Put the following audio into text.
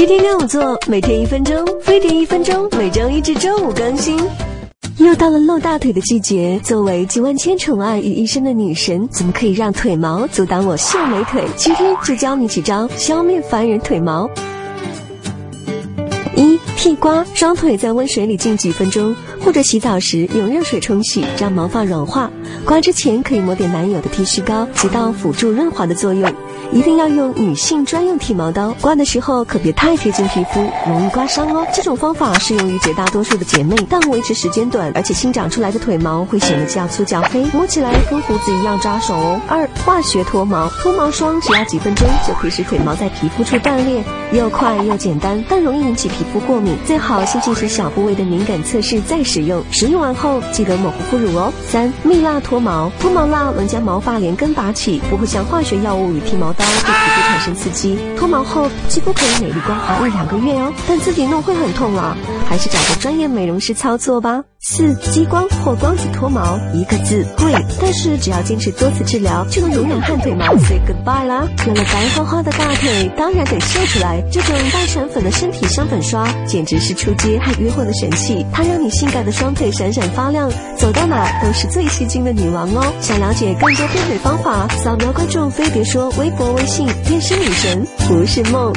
七天跟我做，每天一分钟，飞碟一分钟，每周一至周五更新。又到了露大腿的季节，作为集万千宠爱于一身的女神，怎么可以让腿毛阻挡我秀美腿？今天就教你几招消灭烦人腿毛。一剃刮，双腿在温水里浸几分钟，或者洗澡时用热水冲洗，让毛发软化。刮之前可以抹点男友的剃须膏，起到辅助润滑的作用。一定要用女性专用剃毛刀，刮的时候可别太贴近皮肤，容易刮伤哦。这种方法适用于绝大多数的姐妹，但维持时间短，而且新长出来的腿毛会显得较粗较黑，摸起来跟胡子一样扎手哦。二、化学脱毛，脱毛霜只要几分钟就可以使腿毛在皮肤处断裂，又快又简单，但容易引起皮肤过敏，最好先进行小部位的敏感测试再使用。使用完后记得抹护肤乳哦。三、蜜蜡脱毛，脱毛蜡能将毛发连根拔起，不会像化学药物与剃毛对皮肤产生刺激，脱毛后肌肤可以美丽光滑一两个月哦，但自己弄会很痛啊，还是找个专业美容师操作吧。四激光或光子脱毛，一个字贵，但是只要坚持多次治疗，就能永远和腿毛 say goodbye 啦。有了白花花的大腿，当然得秀出来。这种带闪粉的身体香粉刷，简直是出街和约会的神器，它让你性感的双腿闪闪发亮，走到哪都是最吸睛的女王哦。想了解更多变腿方法，扫描关注飞碟说微博微信，变身女神不是梦。